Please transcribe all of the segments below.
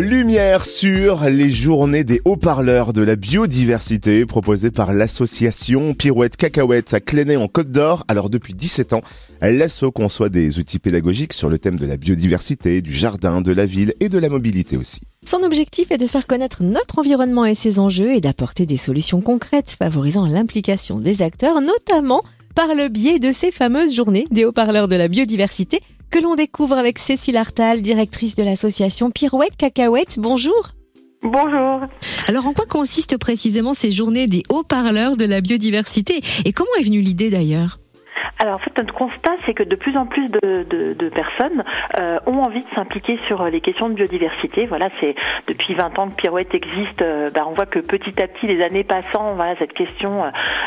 Lumière sur les journées des haut-parleurs de la biodiversité proposées par l'association Pirouette Cacahuète à Clénet en Côte d'Or. Alors depuis 17 ans, l'asso conçoit des outils pédagogiques sur le thème de la biodiversité, du jardin, de la ville et de la mobilité aussi. Son objectif est de faire connaître notre environnement et ses enjeux et d'apporter des solutions concrètes favorisant l'implication des acteurs, notamment par le biais de ces fameuses journées des haut-parleurs de la biodiversité que l'on découvre avec Cécile Artal, directrice de l'association Pirouette Cacahuète. Bonjour. Bonjour. Alors en quoi consistent précisément ces journées des haut-parleurs de la biodiversité et comment est venue l'idée d'ailleurs? Alors en fait notre constat c'est que de plus en plus de, personnes euh, ont envie de s'impliquer sur les questions de biodiversité. Voilà, c'est depuis 20 ans que Pirouette existe. Euh, bah, on voit que petit à petit, les années passant, voilà cette question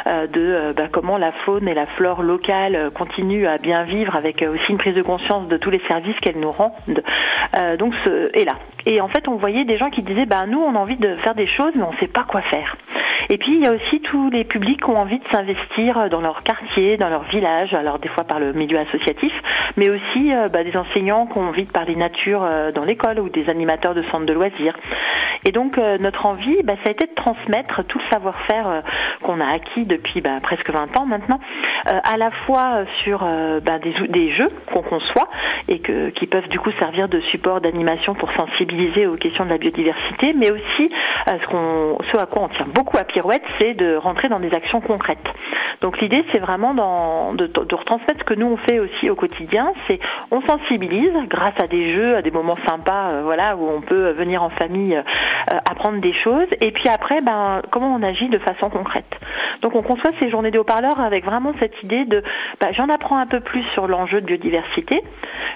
euh, de bah, comment la faune et la flore locale continuent à bien vivre, avec aussi une prise de conscience de tous les services qu'elles nous rendent. donc ce, est là. Et en fait, on voyait des gens qui disaient, bah nous, on a envie de faire des choses, mais on ne sait pas quoi faire. Et puis il y a aussi tous les publics qui ont envie de s'investir dans leur quartier, dans leur village, alors des fois par le milieu associatif, mais aussi euh, bah, des enseignants qui ont envie de parler nature euh, dans l'école ou des animateurs de centres de loisirs. Et donc euh, notre envie, bah, ça a été de transmettre tout le savoir-faire qu'on a acquis depuis bah, presque 20 ans maintenant, à la fois sur bah, des, des, jeux qu'on conçoit et qui peuvent du coup servir de support d'animation pour sensibiliser aux questions de la biodiversité, mais aussi ce, ce à quoi on tient beaucoup à C'est de rentrer dans des actions concrètes. Donc l'idée, c'est vraiment de, retransmettre ce que nous on fait aussi au quotidien. C'est on sensibilise grâce à des jeux, à des moments sympas, euh, voilà, où on peut venir en famille euh, apprendre des choses. Et puis après, ben comment on agit de façon concrète. Donc on conçoit ces journées de haut-parleurs avec vraiment cette idée de, ben, j'en apprends un peu plus sur l'enjeu de biodiversité.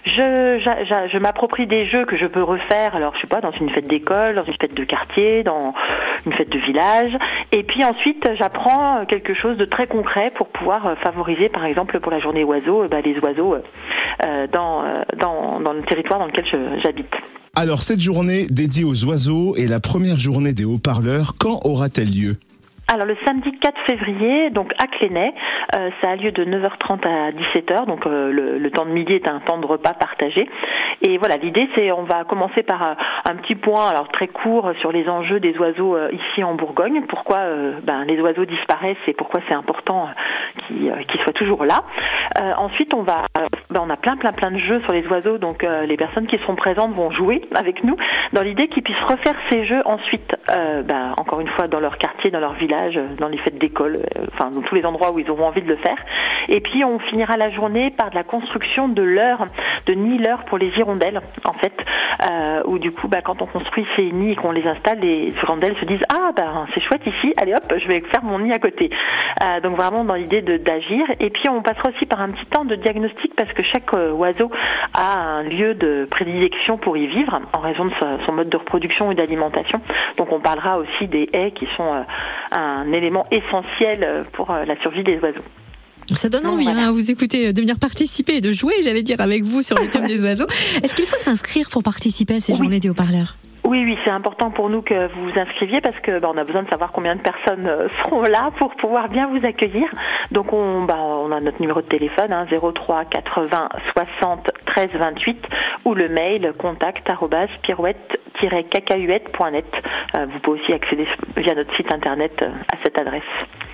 Je, je, je m'approprie des jeux que je peux refaire. Alors je sais pas dans une fête d'école, dans une fête de quartier, dans une fête de village. Et puis ensuite, j'apprends quelque chose de très concret pour pouvoir euh, favoriser, par exemple, pour la journée oiseaux, euh, bah, les oiseaux euh, dans, dans, dans le territoire dans lequel j'habite. Alors, cette journée dédiée aux oiseaux et la première journée des haut-parleurs, quand aura-t-elle lieu? Alors le samedi 4 février, donc à Clénet, euh, ça a lieu de 9h30 à 17h, donc euh, le, temps de midi est un temps de repas partagé. Et voilà, l'idée c'est on va commencer par euh, un petit point, alors très court, sur les enjeux des oiseaux ici en Bourgogne. Pourquoi ben, les oiseaux disparaissent et pourquoi c'est important qu'ils soient toujours là. ensuite, on va, ben, on a plein plein plein de jeux sur les oiseaux, donc les personnes qui seront présentes vont jouer avec nous dans l'idée qu'ils puissent refaire ces jeux ensuite, ben, encore une fois dans leur quartier, dans leur village dans les fêtes d'école, euh, enfin dans tous les endroits où ils auront envie de le faire. Et puis on finira la journée par de la construction de l'heure, de nid l'heure pour les hirondelles, en fait, euh, où du coup, bah, quand on construit ces nids et qu'on les installe, les hirondelles se disent ah ben c'est chouette ici, allez hop, je vais faire mon nid à côté. Euh, donc vraiment dans l'idée d'agir. Et puis on passera aussi par un petit temps de diagnostic parce que chaque oiseau a un lieu de prédilection pour y vivre en raison de son mode de reproduction et d'alimentation. Donc on parlera aussi des haies qui sont un un élément essentiel euh, pour euh, la survie des oiseaux. Ça donne envie, hein, vous écoutez, euh, de venir participer et de jouer, j'allais dire, avec vous sur le thème des oiseaux. Est-ce qu'il faut s'inscrire pour participer à ces journées des haut-parleurs? Oui, oui, c'est important pour nous que vous vous inscriviez parce que bah, on a besoin de savoir combien de personnes seront là pour pouvoir bien vous accueillir. Donc on, bah, a notre numéro de téléphone hein, 03 80 60 13 28 ou le mail contact pirouette-cacahuète.net. Euh, vous pouvez aussi accéder via notre site internet euh, à cette adresse.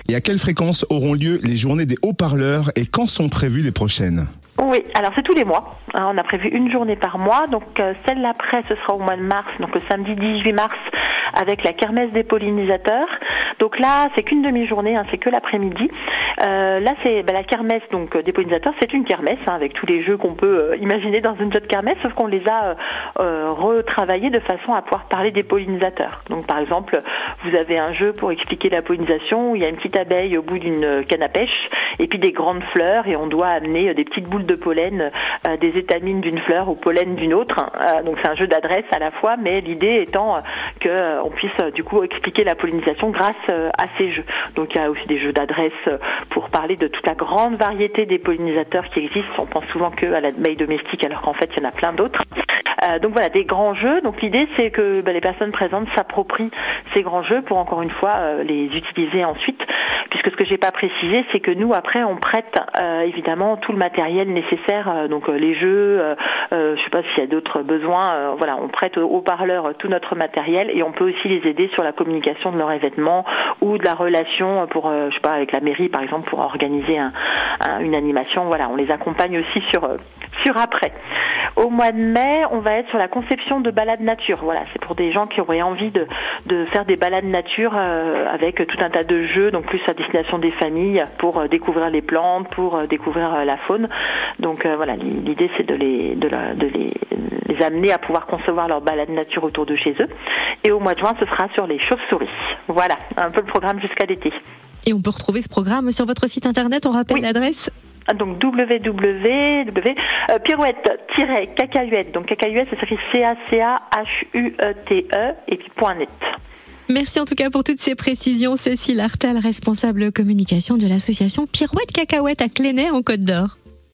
Et à quelle fréquence auront lieu les journées des haut-parleurs et quand sont prévues les prochaines? Oui, alors c'est tous les mois. Hein, on a prévu une journée par mois. Donc euh, celle d'après, ce sera au mois de mars, donc le samedi 18 mars, avec la kermesse des pollinisateurs. Donc là, c'est qu'une demi-journée, hein, c'est que l'après-midi. Euh, là, c'est bah, la kermesse donc des pollinisateurs, c'est une kermesse hein, avec tous les jeux qu'on peut euh, imaginer dans une de kermesse, sauf qu'on les a euh, retravaillés de façon à pouvoir parler des pollinisateurs. Donc par exemple, vous avez un jeu pour expliquer la pollinisation où il y a une petite abeille au bout d'une canne à pêche et puis des grandes fleurs et on doit amener des petites boules de pollen des étamines d'une fleur au pollen d'une autre. donc c'est un jeu d'adresse à la fois, mais l'idée étant que on puisse du coup expliquer la pollinisation grâce à ces jeux. Donc il y a aussi des jeux d'adresse pour parler de toute la grande variété des pollinisateurs qui existent. On pense souvent que à l'abeille domestique, alors qu'en fait, il y en a plein d'autres. donc voilà, des grands jeux. Donc l'idée c'est que bah, les personnes présentes s'approprient ces grands jeux pour encore une fois les utiliser ensuite puisque ce que j'ai pas précisé, c'est que nous après on prête euh, évidemment tout le matériel nécessaire, euh, donc euh, les jeux, je sais pas s'il y a d'autres besoins, voilà, on prête aux parleurs tout notre matériel et on peut aussi les aider sur la communication de leur événement ou de la relation pour, je sais pas, avec la mairie par exemple pour organiser un, une animation. Voilà, on les accompagne aussi sur sur après. Au mois de mai, on va être sur la conception de balades nature. Voilà, c'est pour des gens qui auraient envie de, de faire des balades nature avec tout un tas de jeux, donc plus à destination des familles pour euh, découvrir les plantes, pour euh, découvrir euh, la faune. Donc voilà, l'idée c'est de les, de, de les, les, amener à pouvoir concevoir leur balade nature autour de chez eux. Et au mois de juin, ce sera sur les chauves-souris. Voilà, un peu le programme jusqu'à l'été. Et on peut retrouver ce programme sur votre site internet, on rappelle l'adresse? Donc www.pirouette-cacahuète, donc cacahuète, c'est écrit C-A-C-A-H-U-E-T-E, et puis point .net. Merci en tout cas pour toutes ces précisions. Cécile Artal, responsable communication de l'association Pirouette Cacahuète à Clénet en Côte d'Or.